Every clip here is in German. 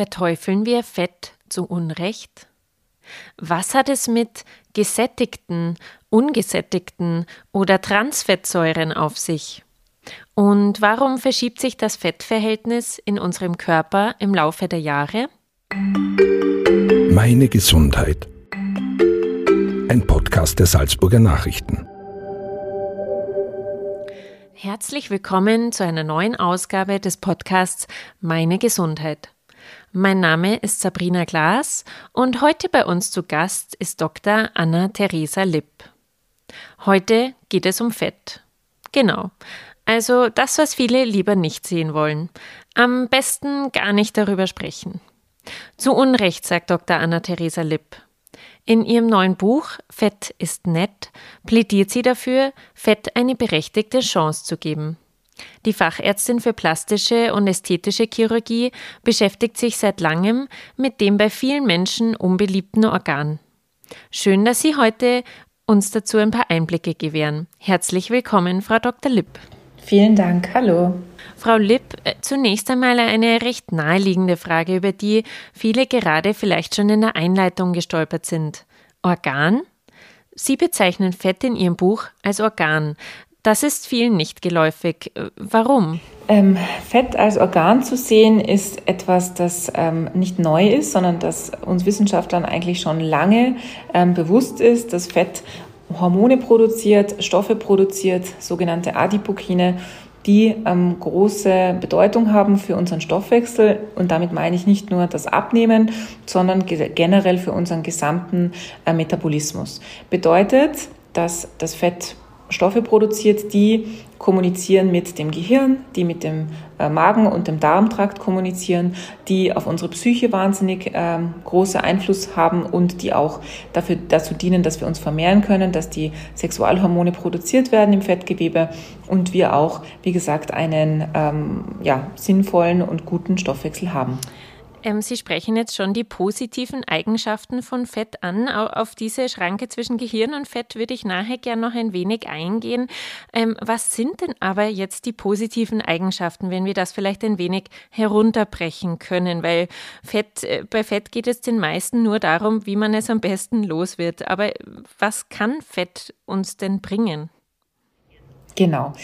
Verteufeln wir Fett zu Unrecht? Was hat es mit gesättigten, ungesättigten oder Transfettsäuren auf sich? Und warum verschiebt sich das Fettverhältnis in unserem Körper im Laufe der Jahre? Meine Gesundheit. Ein Podcast der Salzburger Nachrichten. Herzlich willkommen zu einer neuen Ausgabe des Podcasts Meine Gesundheit. Mein Name ist Sabrina Glas und heute bei uns zu Gast ist Dr. Anna-Theresa Lipp. Heute geht es um Fett. Genau. Also das, was viele lieber nicht sehen wollen. Am besten gar nicht darüber sprechen. Zu Unrecht, sagt Dr. Anna-Theresa Lipp. In ihrem neuen Buch Fett ist nett plädiert sie dafür, Fett eine berechtigte Chance zu geben. Die Fachärztin für plastische und ästhetische Chirurgie beschäftigt sich seit langem mit dem bei vielen Menschen unbeliebten Organ. Schön, dass Sie heute uns dazu ein paar Einblicke gewähren. Herzlich willkommen, Frau Dr. Lipp. Vielen Dank. Hallo. Frau Lipp, äh, zunächst einmal eine recht naheliegende Frage, über die viele gerade vielleicht schon in der Einleitung gestolpert sind. Organ? Sie bezeichnen Fett in Ihrem Buch als Organ. Das ist vielen nicht geläufig. Warum? Ähm, Fett als Organ zu sehen ist etwas, das ähm, nicht neu ist, sondern das uns Wissenschaftlern eigentlich schon lange ähm, bewusst ist, dass Fett Hormone produziert, Stoffe produziert, sogenannte Adipokine, die ähm, große Bedeutung haben für unseren Stoffwechsel. Und damit meine ich nicht nur das Abnehmen, sondern generell für unseren gesamten äh, Metabolismus. Bedeutet, dass das Fett Stoffe produziert, die kommunizieren mit dem Gehirn, die mit dem äh, Magen und dem Darmtrakt kommunizieren, die auf unsere Psyche wahnsinnig äh, große Einfluss haben und die auch dafür, dazu dienen, dass wir uns vermehren können, dass die Sexualhormone produziert werden im Fettgewebe und wir auch, wie gesagt, einen ähm, ja, sinnvollen und guten Stoffwechsel haben. Ähm, Sie sprechen jetzt schon die positiven Eigenschaften von Fett an. Auf diese Schranke zwischen Gehirn und Fett würde ich nachher gerne noch ein wenig eingehen. Ähm, was sind denn aber jetzt die positiven Eigenschaften, wenn wir das vielleicht ein wenig herunterbrechen können? Weil Fett, äh, bei Fett geht es den meisten nur darum, wie man es am besten los wird. Aber was kann Fett uns denn bringen? Genau.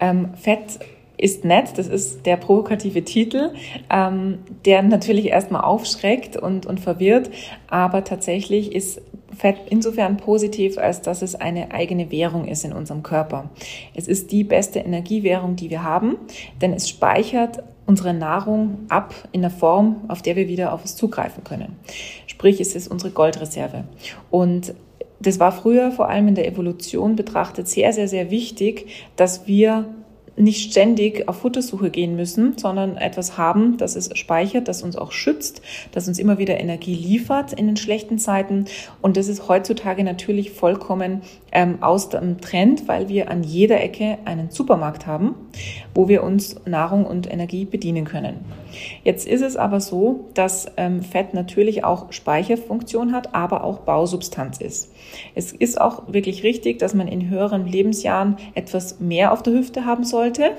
Ähm, Fett ist nett, das ist der provokative Titel, ähm, der natürlich erstmal aufschreckt und, und verwirrt, aber tatsächlich ist Fett insofern positiv, als dass es eine eigene Währung ist in unserem Körper. Es ist die beste Energiewährung, die wir haben, denn es speichert unsere Nahrung ab in der Form, auf der wir wieder auf es zugreifen können. Sprich, es ist unsere Goldreserve. Und das war früher vor allem in der Evolution betrachtet sehr, sehr, sehr wichtig, dass wir nicht ständig auf Futtersuche gehen müssen, sondern etwas haben, das es speichert, das uns auch schützt, das uns immer wieder Energie liefert in den schlechten Zeiten. Und das ist heutzutage natürlich vollkommen ähm, aus dem Trend, weil wir an jeder Ecke einen Supermarkt haben, wo wir uns Nahrung und Energie bedienen können. Jetzt ist es aber so, dass ähm, Fett natürlich auch Speicherfunktion hat, aber auch Bausubstanz ist. Es ist auch wirklich richtig, dass man in höheren Lebensjahren etwas mehr auf der Hüfte haben sollte.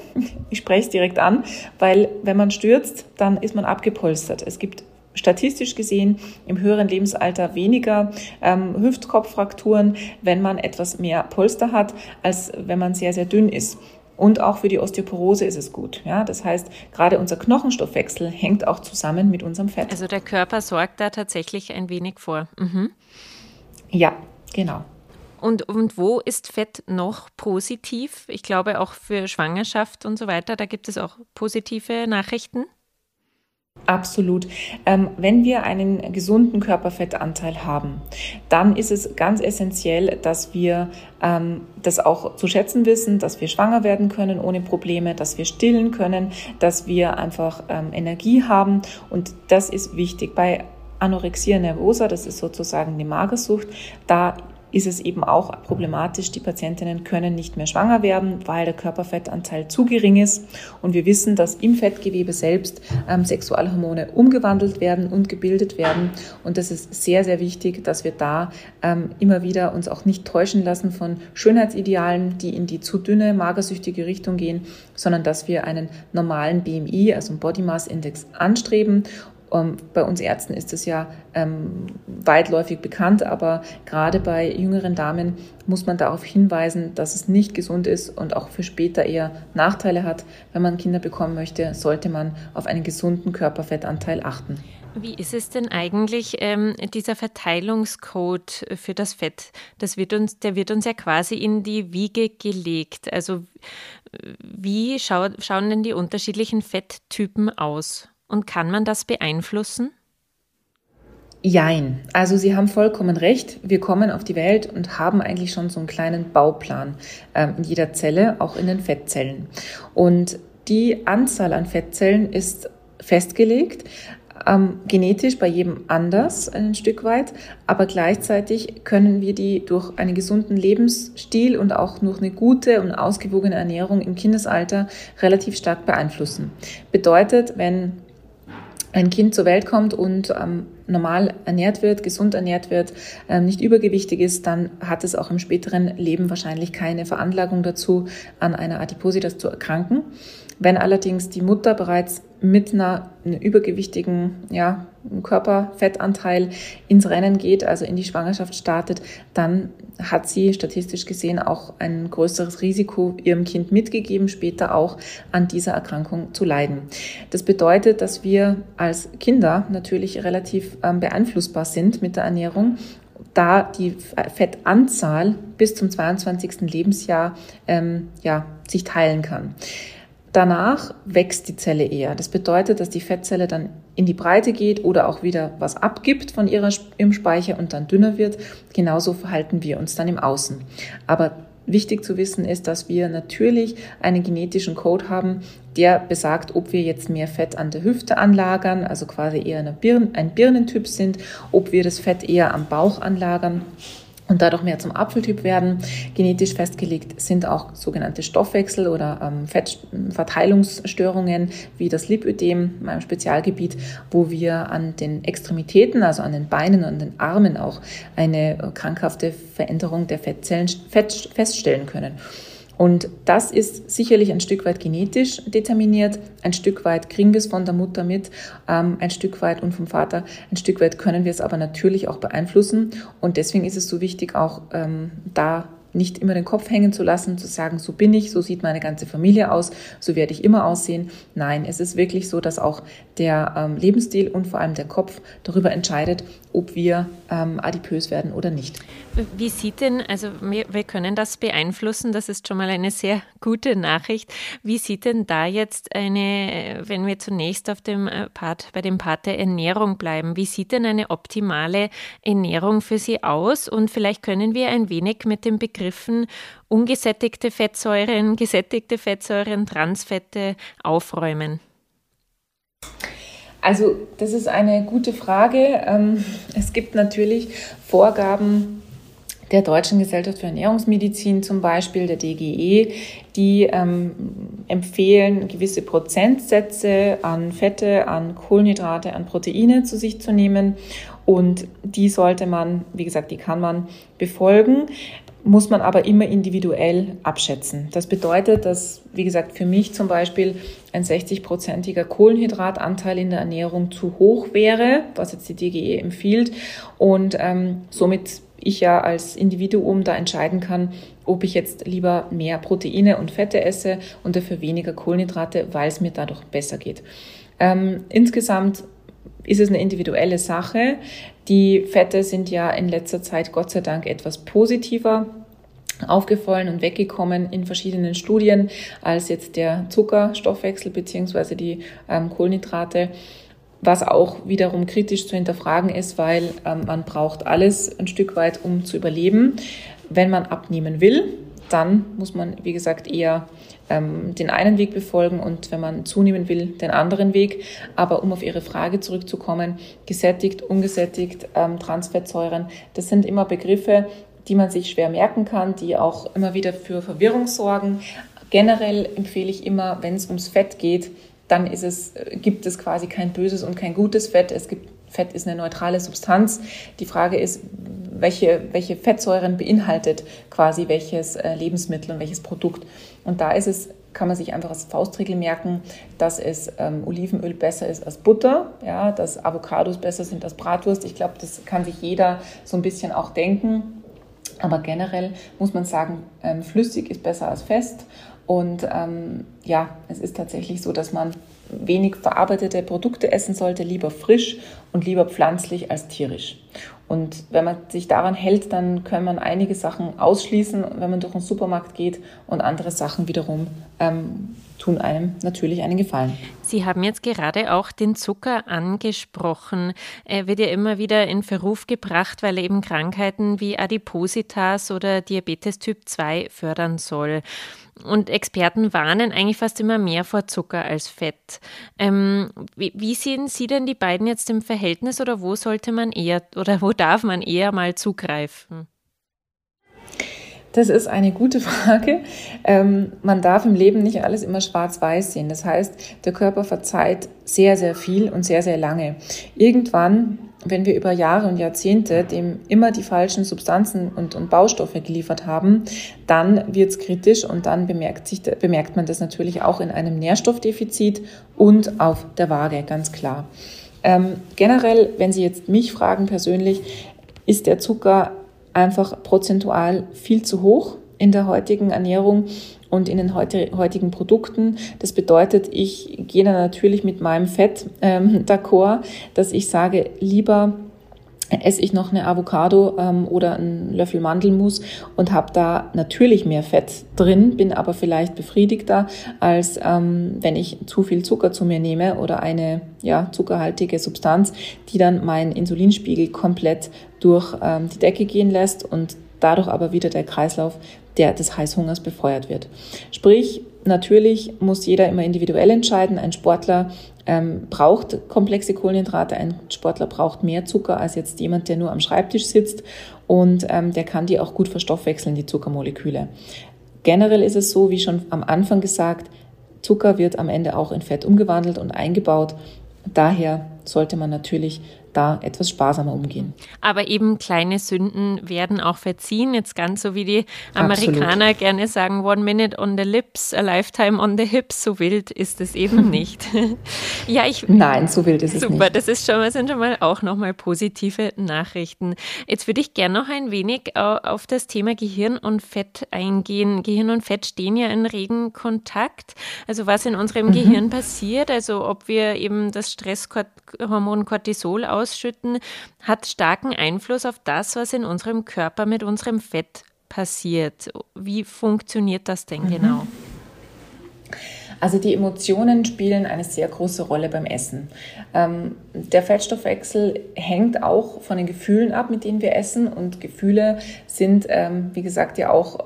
Ich spreche es direkt an, weil wenn man stürzt, dann ist man abgepolstert. Es gibt statistisch gesehen im höheren Lebensalter weniger ähm, Hüftkopffrakturen, wenn man etwas mehr Polster hat, als wenn man sehr, sehr dünn ist. Und auch für die Osteoporose ist es gut. Ja, das heißt, gerade unser Knochenstoffwechsel hängt auch zusammen mit unserem Fett. Also der Körper sorgt da tatsächlich ein wenig vor. Mhm. Ja, genau. Und, und wo ist Fett noch positiv? Ich glaube auch für Schwangerschaft und so weiter, da gibt es auch positive Nachrichten. Absolut. Ähm, wenn wir einen gesunden Körperfettanteil haben, dann ist es ganz essentiell, dass wir ähm, das auch zu schätzen wissen, dass wir schwanger werden können ohne Probleme, dass wir stillen können, dass wir einfach ähm, Energie haben. Und das ist wichtig. Bei Anorexia nervosa, das ist sozusagen die Magersucht, da ist es eben auch problematisch. Die Patientinnen können nicht mehr schwanger werden, weil der Körperfettanteil zu gering ist. Und wir wissen, dass im Fettgewebe selbst ähm, Sexualhormone umgewandelt werden und gebildet werden. Und das ist sehr, sehr wichtig, dass wir da ähm, immer wieder uns auch nicht täuschen lassen von Schönheitsidealen, die in die zu dünne, magersüchtige Richtung gehen, sondern dass wir einen normalen BMI, also einen Body Mass Index anstreben ähm, bei uns Ärzten ist es ja ähm, weitläufig bekannt, aber gerade bei jüngeren Damen muss man darauf hinweisen, dass es nicht gesund ist und auch für später eher Nachteile hat. Wenn man Kinder bekommen möchte, sollte man auf einen gesunden Körperfettanteil achten. Wie ist es denn eigentlich, ähm, dieser Verteilungscode für das Fett? Das wird uns, der wird uns ja quasi in die Wiege gelegt. Also wie schau, schauen denn die unterschiedlichen Fetttypen aus? Und kann man das beeinflussen? Jein. Also Sie haben vollkommen recht. Wir kommen auf die Welt und haben eigentlich schon so einen kleinen Bauplan ähm, in jeder Zelle, auch in den Fettzellen. Und die Anzahl an Fettzellen ist festgelegt, ähm, genetisch bei jedem anders ein Stück weit, aber gleichzeitig können wir die durch einen gesunden Lebensstil und auch durch eine gute und ausgewogene Ernährung im Kindesalter relativ stark beeinflussen. Bedeutet, wenn ein Kind zur Welt kommt und ähm, normal ernährt wird, gesund ernährt wird, ähm, nicht übergewichtig ist, dann hat es auch im späteren Leben wahrscheinlich keine Veranlagung dazu, an einer Adipositas zu erkranken. Wenn allerdings die Mutter bereits mit einer, einer übergewichtigen ja, Körperfettanteil ins Rennen geht, also in die Schwangerschaft startet, dann hat sie statistisch gesehen auch ein größeres Risiko ihrem Kind mitgegeben, später auch an dieser Erkrankung zu leiden. Das bedeutet, dass wir als Kinder natürlich relativ ähm, beeinflussbar sind mit der Ernährung da die Fettanzahl bis zum 22. Lebensjahr ähm, ja, sich teilen kann. Danach wächst die Zelle eher. Das bedeutet, dass die Fettzelle dann in die Breite geht oder auch wieder was abgibt von ihrer, ihrem Speicher und dann dünner wird. Genauso verhalten wir uns dann im Außen. Aber wichtig zu wissen ist, dass wir natürlich einen genetischen Code haben, der besagt, ob wir jetzt mehr Fett an der Hüfte anlagern, also quasi eher ein Birnentyp sind, ob wir das Fett eher am Bauch anlagern und dadurch mehr zum Apfeltyp werden. Genetisch festgelegt sind auch sogenannte Stoffwechsel- oder ähm, Fettverteilungsstörungen wie das Lipödem, meinem Spezialgebiet, wo wir an den Extremitäten, also an den Beinen und den Armen auch eine krankhafte Veränderung der Fettzellen feststellen können. Und das ist sicherlich ein Stück weit genetisch determiniert, ein Stück weit kriegen wir es von der Mutter mit, ähm, ein Stück weit und vom Vater, ein Stück weit können wir es aber natürlich auch beeinflussen. Und deswegen ist es so wichtig, auch ähm, da nicht immer den Kopf hängen zu lassen, zu sagen, so bin ich, so sieht meine ganze Familie aus, so werde ich immer aussehen. Nein, es ist wirklich so, dass auch der ähm, Lebensstil und vor allem der Kopf darüber entscheidet, ob wir ähm, adipös werden oder nicht. Wie sieht denn, also wir, wir können das beeinflussen, das ist schon mal eine sehr gute Nachricht. Wie sieht denn da jetzt eine, wenn wir zunächst auf dem äh, Part, bei dem Part der Ernährung bleiben, wie sieht denn eine optimale Ernährung für Sie aus? Und vielleicht können wir ein wenig mit den Begriffen ungesättigte Fettsäuren, gesättigte Fettsäuren, Transfette aufräumen. Also das ist eine gute Frage. Ähm, es gibt natürlich Vorgaben der Deutschen Gesellschaft für Ernährungsmedizin, zum Beispiel der DGE, die ähm, empfehlen, gewisse Prozentsätze an Fette, an Kohlenhydrate, an Proteine zu sich zu nehmen. Und die sollte man, wie gesagt, die kann man befolgen muss man aber immer individuell abschätzen. Das bedeutet, dass, wie gesagt, für mich zum Beispiel ein 60-prozentiger Kohlenhydratanteil in der Ernährung zu hoch wäre, was jetzt die DGE empfiehlt. Und ähm, somit ich ja als Individuum da entscheiden kann, ob ich jetzt lieber mehr Proteine und Fette esse und dafür weniger Kohlenhydrate, weil es mir dadurch besser geht. Ähm, insgesamt ist es eine individuelle Sache. Die Fette sind ja in letzter Zeit Gott sei Dank etwas positiver aufgefallen und weggekommen in verschiedenen Studien als jetzt der Zuckerstoffwechsel beziehungsweise die ähm, Kohlenhydrate was auch wiederum kritisch zu hinterfragen ist, weil ähm, man braucht alles ein Stück weit, um zu überleben. Wenn man abnehmen will, dann muss man, wie gesagt, eher ähm, den einen Weg befolgen und wenn man zunehmen will, den anderen Weg. Aber um auf Ihre Frage zurückzukommen, gesättigt, ungesättigt, ähm, Transfettsäuren, das sind immer Begriffe, die man sich schwer merken kann, die auch immer wieder für Verwirrung sorgen. Generell empfehle ich immer, wenn es ums Fett geht, dann ist es, gibt es quasi kein böses und kein gutes Fett. Es gibt Fett ist eine neutrale Substanz. Die Frage ist, welche, welche Fettsäuren beinhaltet quasi welches äh, Lebensmittel und welches Produkt. Und da ist es kann man sich einfach als Faustregel merken, dass es ähm, Olivenöl besser ist als Butter, ja, dass Avocados besser sind als Bratwurst. Ich glaube, das kann sich jeder so ein bisschen auch denken. Aber generell muss man sagen, ähm, flüssig ist besser als fest. Und ähm, ja, es ist tatsächlich so, dass man wenig verarbeitete Produkte essen sollte, lieber frisch und lieber pflanzlich als tierisch. Und wenn man sich daran hält, dann kann man einige Sachen ausschließen, wenn man durch den Supermarkt geht und andere Sachen wiederum ähm, tun einem natürlich einen Gefallen. Sie haben jetzt gerade auch den Zucker angesprochen. Er wird ja immer wieder in Verruf gebracht, weil er eben Krankheiten wie Adipositas oder Diabetes Typ 2 fördern soll. Und Experten warnen eigentlich fast immer mehr vor Zucker als Fett. Ähm, wie, wie, sehen Sie denn die beiden jetzt im Verhältnis oder wo sollte man eher oder wo darf man eher mal zugreifen? Das ist eine gute Frage. Ähm, man darf im Leben nicht alles immer schwarz-weiß sehen. Das heißt, der Körper verzeiht sehr, sehr viel und sehr, sehr lange. Irgendwann wenn wir über Jahre und Jahrzehnte dem immer die falschen Substanzen und, und Baustoffe geliefert haben, dann wird es kritisch und dann bemerkt, sich, bemerkt man das natürlich auch in einem Nährstoffdefizit und auf der Waage, ganz klar. Ähm, generell, wenn Sie jetzt mich fragen persönlich, ist der Zucker einfach prozentual viel zu hoch in der heutigen Ernährung und in den heutigen Produkten. Das bedeutet, ich gehe da natürlich mit meinem Fett ähm, d'accord, dass ich sage, lieber esse ich noch eine Avocado ähm, oder einen Löffel Mandelmus und habe da natürlich mehr Fett drin, bin aber vielleicht befriedigter, als ähm, wenn ich zu viel Zucker zu mir nehme oder eine ja, zuckerhaltige Substanz, die dann meinen Insulinspiegel komplett durch ähm, die Decke gehen lässt und dadurch aber wieder der Kreislauf der des Heißhungers befeuert wird. Sprich, natürlich muss jeder immer individuell entscheiden. Ein Sportler ähm, braucht komplexe Kohlenhydrate, ein Sportler braucht mehr Zucker als jetzt jemand, der nur am Schreibtisch sitzt und ähm, der kann die auch gut verstoffwechseln, die Zuckermoleküle. Generell ist es so, wie schon am Anfang gesagt, Zucker wird am Ende auch in Fett umgewandelt und eingebaut. Daher sollte man natürlich da etwas sparsamer umgehen. Aber eben kleine Sünden werden auch verziehen. Jetzt ganz so wie die Amerikaner Absolut. gerne sagen, one minute on the lips, a lifetime on the hips. So wild ist es eben nicht. ja, ich. Nein, so wild ist super, es nicht. Super, das ist schon, sind schon mal auch nochmal positive Nachrichten. Jetzt würde ich gerne noch ein wenig auf das Thema Gehirn und Fett eingehen. Gehirn und Fett stehen ja in regen Kontakt. Also was in unserem mhm. Gehirn passiert, also ob wir eben das Stresshormon Cortisol aus ausschütten, hat starken Einfluss auf das, was in unserem Körper mit unserem Fett passiert. Wie funktioniert das denn mhm. genau? Also die Emotionen spielen eine sehr große Rolle beim Essen. Ähm, der Fettstoffwechsel hängt auch von den Gefühlen ab, mit denen wir essen. Und Gefühle sind, ähm, wie gesagt, ja auch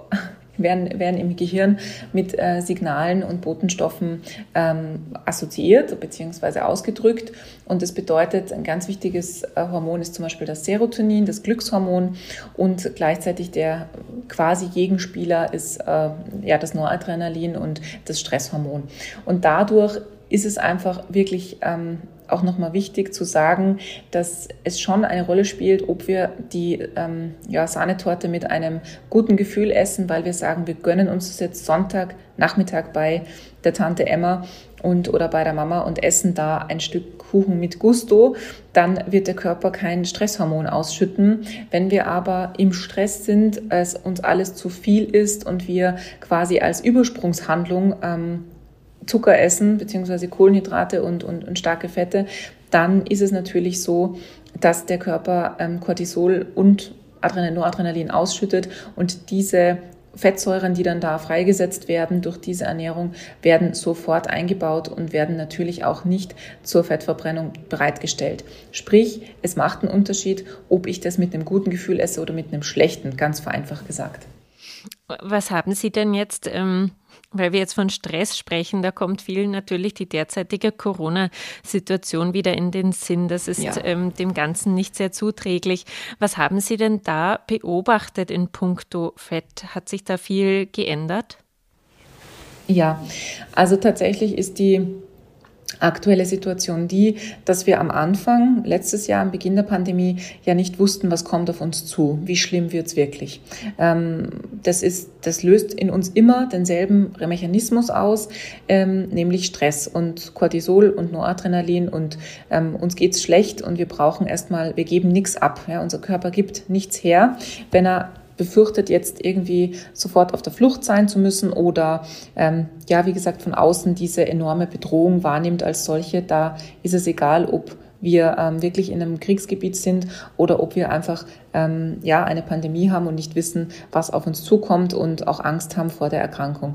werden, werden im Gehirn mit äh, Signalen und Botenstoffen ähm, assoziiert bzw. ausgedrückt. Und das bedeutet, ein ganz wichtiges äh, Hormon ist zum Beispiel das Serotonin, das Glückshormon und gleichzeitig der quasi Gegenspieler ist äh, ja das Noradrenalin und das Stresshormon. Und dadurch ist es einfach wirklich ähm, auch nochmal wichtig zu sagen, dass es schon eine Rolle spielt, ob wir die ähm, ja, Sahnetorte mit einem guten Gefühl essen, weil wir sagen, wir gönnen uns das jetzt Sonntag, Nachmittag bei der Tante Emma und oder bei der Mama und essen da ein Stück Kuchen mit Gusto, dann wird der Körper kein Stresshormon ausschütten. Wenn wir aber im Stress sind, es uns alles zu viel ist und wir quasi als Übersprungshandlung ähm, Zucker essen, beziehungsweise Kohlenhydrate und, und, und starke Fette, dann ist es natürlich so, dass der Körper ähm, Cortisol und Adrenalin, Noradrenalin ausschüttet und diese Fettsäuren, die dann da freigesetzt werden durch diese Ernährung, werden sofort eingebaut und werden natürlich auch nicht zur Fettverbrennung bereitgestellt. Sprich, es macht einen Unterschied, ob ich das mit einem guten Gefühl esse oder mit einem schlechten, ganz vereinfacht gesagt. Was haben Sie denn jetzt ähm, weil wir jetzt von Stress sprechen, da kommt vielen natürlich die derzeitige Corona-Situation wieder in den Sinn. Das ist ja. ähm, dem Ganzen nicht sehr zuträglich. Was haben Sie denn da beobachtet in puncto Fett? Hat sich da viel geändert? Ja, also tatsächlich ist die aktuelle Situation die, dass wir am Anfang, letztes Jahr, am Beginn der Pandemie, ja nicht wussten, was kommt auf uns zu, wie schlimm wird's wirklich. Ähm, das, ist, das löst in uns immer denselben Mechanismus aus, ähm, nämlich Stress und Cortisol und Noradrenalin und ähm, uns geht's schlecht und wir brauchen erstmal, wir geben nichts ab. Ja, unser Körper gibt nichts her, wenn er befürchtet, jetzt irgendwie sofort auf der Flucht sein zu müssen oder ähm, ja, wie gesagt, von außen diese enorme Bedrohung wahrnimmt als solche, da ist es egal, ob wir ähm, wirklich in einem Kriegsgebiet sind oder ob wir einfach ähm, ja eine Pandemie haben und nicht wissen, was auf uns zukommt und auch Angst haben vor der Erkrankung.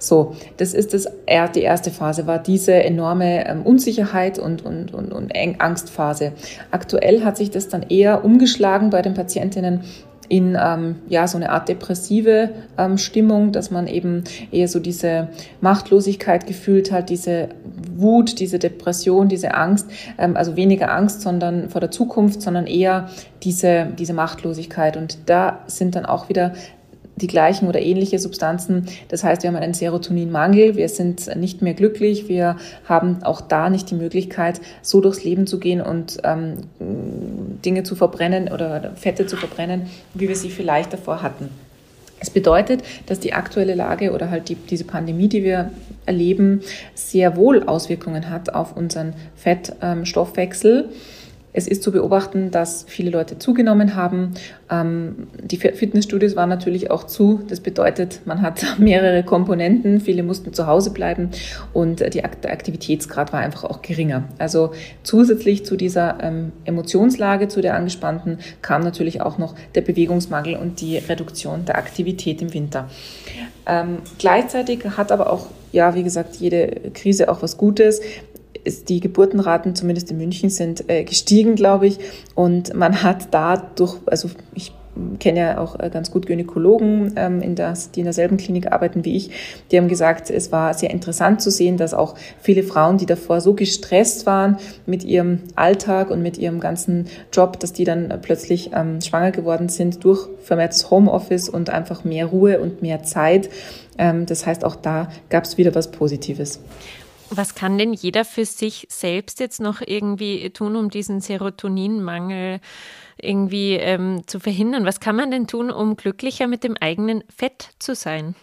So, das ist das, die erste Phase, war diese enorme ähm, Unsicherheit und, und, und, und Angstphase. Aktuell hat sich das dann eher umgeschlagen bei den Patientinnen in ähm, ja so eine Art depressive ähm, Stimmung, dass man eben eher so diese Machtlosigkeit gefühlt hat, diese Wut, diese Depression, diese Angst, ähm, also weniger Angst, sondern vor der Zukunft, sondern eher diese diese Machtlosigkeit. Und da sind dann auch wieder die gleichen oder ähnliche Substanzen. Das heißt, wir haben einen Serotoninmangel, wir sind nicht mehr glücklich, wir haben auch da nicht die Möglichkeit, so durchs Leben zu gehen und ähm, Dinge zu verbrennen oder Fette zu verbrennen, wie wir sie vielleicht davor hatten. Es bedeutet, dass die aktuelle Lage oder halt die, diese Pandemie, die wir erleben, sehr wohl Auswirkungen hat auf unseren Fettstoffwechsel. Ähm, es ist zu beobachten, dass viele Leute zugenommen haben. Ähm, die Fitnessstudios waren natürlich auch zu. Das bedeutet, man hat mehrere Komponenten. Viele mussten zu Hause bleiben und der Aktivitätsgrad war einfach auch geringer. Also zusätzlich zu dieser ähm, Emotionslage, zu der angespannten, kam natürlich auch noch der Bewegungsmangel und die Reduktion der Aktivität im Winter. Ähm, gleichzeitig hat aber auch, ja, wie gesagt, jede Krise auch was Gutes ist die Geburtenraten, zumindest in München, sind äh, gestiegen, glaube ich. Und man hat dadurch, also ich kenne ja auch äh, ganz gut Gynäkologen, ähm, in das, die in derselben Klinik arbeiten wie ich, die haben gesagt, es war sehr interessant zu sehen, dass auch viele Frauen, die davor so gestresst waren mit ihrem Alltag und mit ihrem ganzen Job, dass die dann plötzlich ähm, schwanger geworden sind durch vermehrtes Homeoffice und einfach mehr Ruhe und mehr Zeit. Ähm, das heißt, auch da gab es wieder was Positives. Was kann denn jeder für sich selbst jetzt noch irgendwie tun, um diesen Serotoninmangel irgendwie ähm, zu verhindern? Was kann man denn tun, um glücklicher mit dem eigenen Fett zu sein?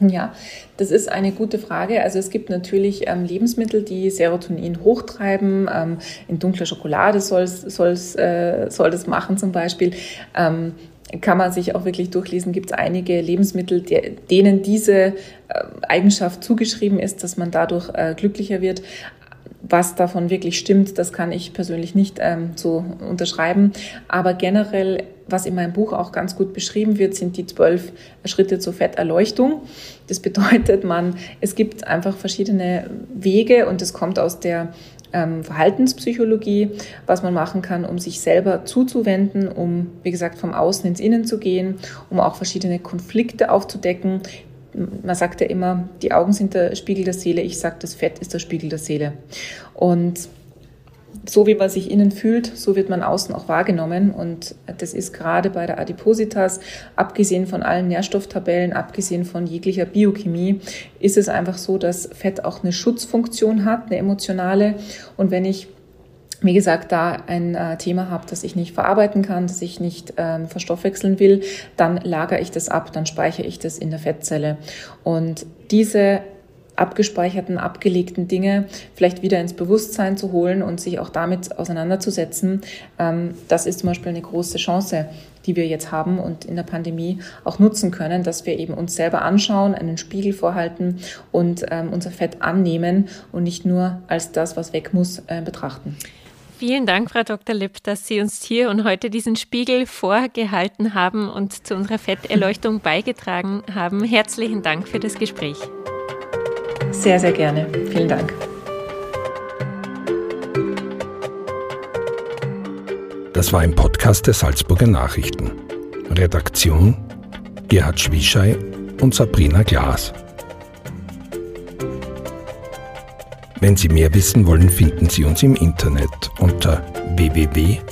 Ja, das ist eine gute Frage. Also es gibt natürlich ähm, Lebensmittel, die Serotonin hochtreiben. Ähm, in dunkler Schokolade soll's, soll's, äh, soll das machen zum Beispiel. Ähm, kann man sich auch wirklich durchlesen, gibt es einige Lebensmittel, denen diese äh, Eigenschaft zugeschrieben ist, dass man dadurch äh, glücklicher wird. Was davon wirklich stimmt, das kann ich persönlich nicht ähm, so unterschreiben. Aber generell, was in meinem Buch auch ganz gut beschrieben wird, sind die zwölf Schritte zur Fetterleuchtung. Das bedeutet, man, es gibt einfach verschiedene Wege und es kommt aus der ähm, Verhaltenspsychologie, was man machen kann, um sich selber zuzuwenden, um, wie gesagt, vom Außen ins Innen zu gehen, um auch verschiedene Konflikte aufzudecken. Man sagt ja immer, die Augen sind der Spiegel der Seele. Ich sage, das Fett ist der Spiegel der Seele. Und so wie man sich innen fühlt, so wird man außen auch wahrgenommen. Und das ist gerade bei der Adipositas, abgesehen von allen Nährstofftabellen, abgesehen von jeglicher Biochemie, ist es einfach so, dass Fett auch eine Schutzfunktion hat, eine emotionale. Und wenn ich wie gesagt, da ein äh, Thema habe, das ich nicht verarbeiten kann, das ich nicht ähm, verstoffwechseln will, dann lagere ich das ab, dann speichere ich das in der Fettzelle. Und diese abgespeicherten, abgelegten Dinge vielleicht wieder ins Bewusstsein zu holen und sich auch damit auseinanderzusetzen. Ähm, das ist zum Beispiel eine große Chance, die wir jetzt haben und in der Pandemie auch nutzen können, dass wir eben uns selber anschauen, einen Spiegel vorhalten und ähm, unser Fett annehmen und nicht nur als das, was weg muss, äh, betrachten. Vielen Dank, Frau Dr. Lipp, dass Sie uns hier und heute diesen Spiegel vorgehalten haben und zu unserer Fetterleuchtung beigetragen haben. Herzlichen Dank für das Gespräch. Sehr, sehr gerne. Vielen Dank. Das war ein Podcast der Salzburger Nachrichten. Redaktion Gerhard Schwischei und Sabrina Glas. Wenn Sie mehr wissen wollen, finden Sie uns im Internet unter www.sn.at.